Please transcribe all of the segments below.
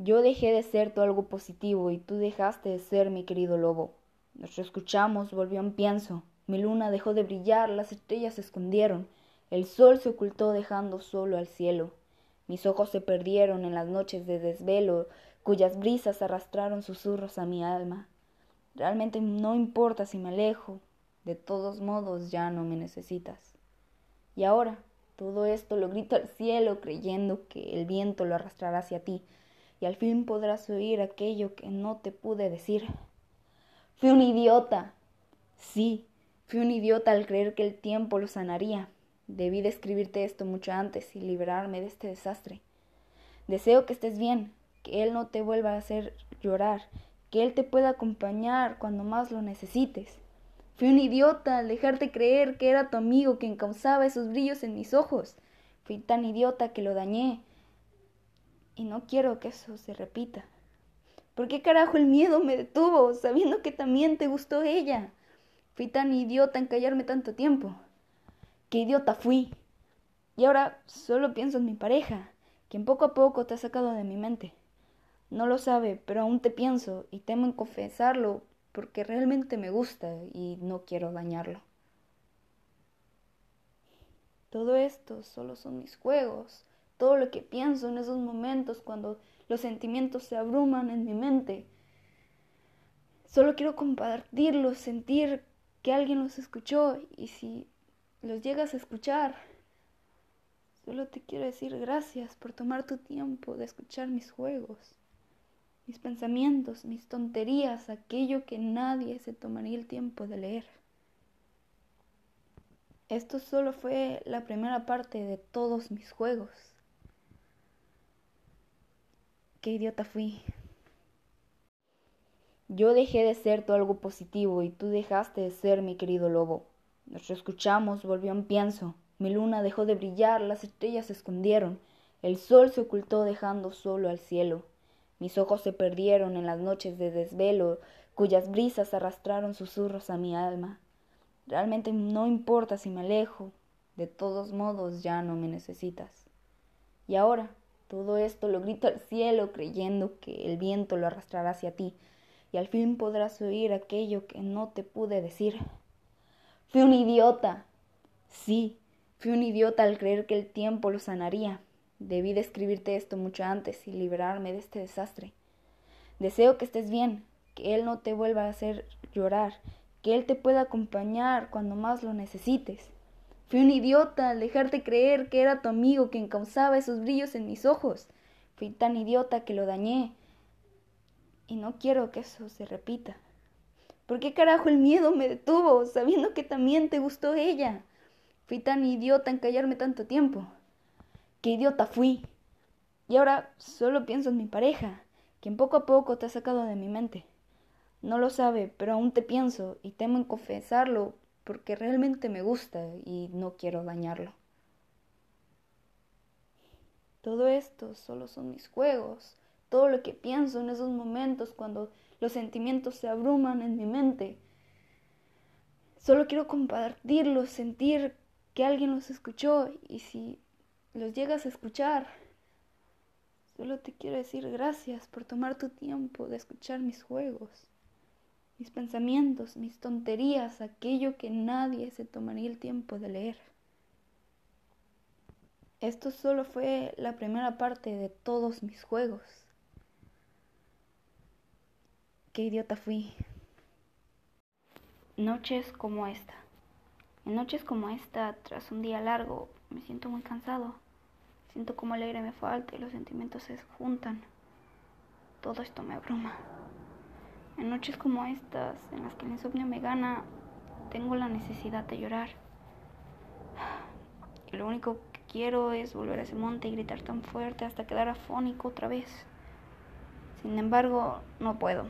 Yo dejé de ser tu algo positivo y tú dejaste de ser mi querido lobo. Nos escuchamos, volvió un pienso. Mi luna dejó de brillar, las estrellas se escondieron, el sol se ocultó dejando solo al cielo. Mis ojos se perdieron en las noches de desvelo, cuyas brisas arrastraron susurros a mi alma. Realmente no importa si me alejo, de todos modos ya no me necesitas. Y ahora, todo esto lo grito al cielo creyendo que el viento lo arrastrará hacia ti, y al fin podrás oír aquello que no te pude decir. Fui un idiota. Sí, fui un idiota al creer que el tiempo lo sanaría. Debí de escribirte esto mucho antes y liberarme de este desastre. Deseo que estés bien, que él no te vuelva a hacer llorar, que él te pueda acompañar cuando más lo necesites. Fui un idiota al dejarte creer que era tu amigo quien causaba esos brillos en mis ojos. Fui tan idiota que lo dañé, y no quiero que eso se repita. ¿Por qué carajo el miedo me detuvo, sabiendo que también te gustó ella? Fui tan idiota en callarme tanto tiempo. Qué idiota fui. Y ahora solo pienso en mi pareja, quien poco a poco te ha sacado de mi mente. No lo sabe, pero aún te pienso y temo en confesarlo porque realmente me gusta y no quiero dañarlo. Todo esto solo son mis juegos, todo lo que pienso en esos momentos cuando los sentimientos se abruman en mi mente. Solo quiero compartirlos, sentir que alguien los escuchó y si los llegas a escuchar, solo te quiero decir gracias por tomar tu tiempo de escuchar mis juegos, mis pensamientos, mis tonterías, aquello que nadie se tomaría el tiempo de leer. Esto solo fue la primera parte de todos mis juegos. Qué idiota fui. Yo dejé de ser tu algo positivo y tú dejaste de ser mi querido lobo. Nos escuchamos, volvió un pienso. Mi luna dejó de brillar, las estrellas se escondieron, el sol se ocultó dejando solo al cielo. Mis ojos se perdieron en las noches de desvelo, cuyas brisas arrastraron susurros a mi alma. Realmente no importa si me alejo, de todos modos ya no me necesitas. Y ahora, todo esto lo grito al cielo creyendo que el viento lo arrastrará hacia ti y al fin podrás oír aquello que no te pude decir. Fui un idiota. Sí, fui un idiota al creer que el tiempo lo sanaría. Debí de escribirte esto mucho antes y liberarme de este desastre. Deseo que estés bien, que él no te vuelva a hacer llorar, que él te pueda acompañar cuando más lo necesites. Fui un idiota al dejarte creer que era tu amigo quien causaba esos brillos en mis ojos. Fui tan idiota que lo dañé. Y no quiero que eso se repita. ¿Por qué carajo el miedo me detuvo, sabiendo que también te gustó ella? Fui tan idiota en callarme tanto tiempo. Qué idiota fui. Y ahora solo pienso en mi pareja, quien poco a poco te ha sacado de mi mente. No lo sabe, pero aún te pienso y temo en confesarlo porque realmente me gusta y no quiero dañarlo. Todo esto solo son mis juegos, todo lo que pienso en esos momentos cuando los sentimientos se abruman en mi mente. Solo quiero compartirlos, sentir que alguien los escuchó y si los llegas a escuchar, solo te quiero decir gracias por tomar tu tiempo de escuchar mis juegos mis pensamientos, mis tonterías, aquello que nadie se tomaría el tiempo de leer. Esto solo fue la primera parte de todos mis juegos. Qué idiota fui. Noches como esta. En noches como esta, tras un día largo, me siento muy cansado. Siento como el aire me falta y los sentimientos se juntan. Todo esto me abruma. En noches como estas, en las que el insomnio me gana, tengo la necesidad de llorar. Y lo único que quiero es volver a ese monte y gritar tan fuerte hasta quedar afónico otra vez. Sin embargo, no puedo.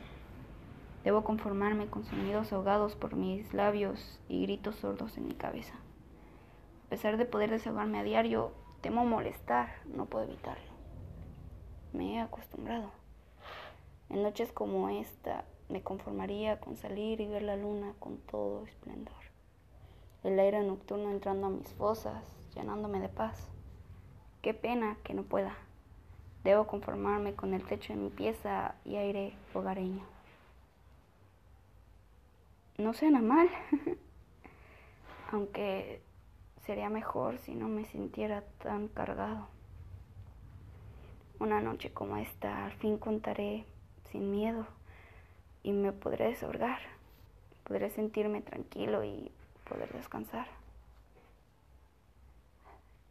Debo conformarme con sonidos ahogados por mis labios y gritos sordos en mi cabeza. A pesar de poder desahogarme a diario, temo molestar, no puedo evitarlo. Me he acostumbrado. En noches como esta, me conformaría con salir y ver la luna con todo esplendor. El aire nocturno entrando a mis fosas, llenándome de paz. Qué pena que no pueda. Debo conformarme con el techo de mi pieza y aire hogareño. No suena mal, aunque sería mejor si no me sintiera tan cargado. Una noche como esta, al fin contaré sin miedo y me podré desahogar. Podré sentirme tranquilo y poder descansar.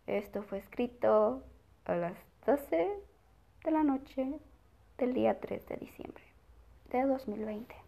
Esto fue escrito a las 12 de la noche del día 3 de diciembre de 2020.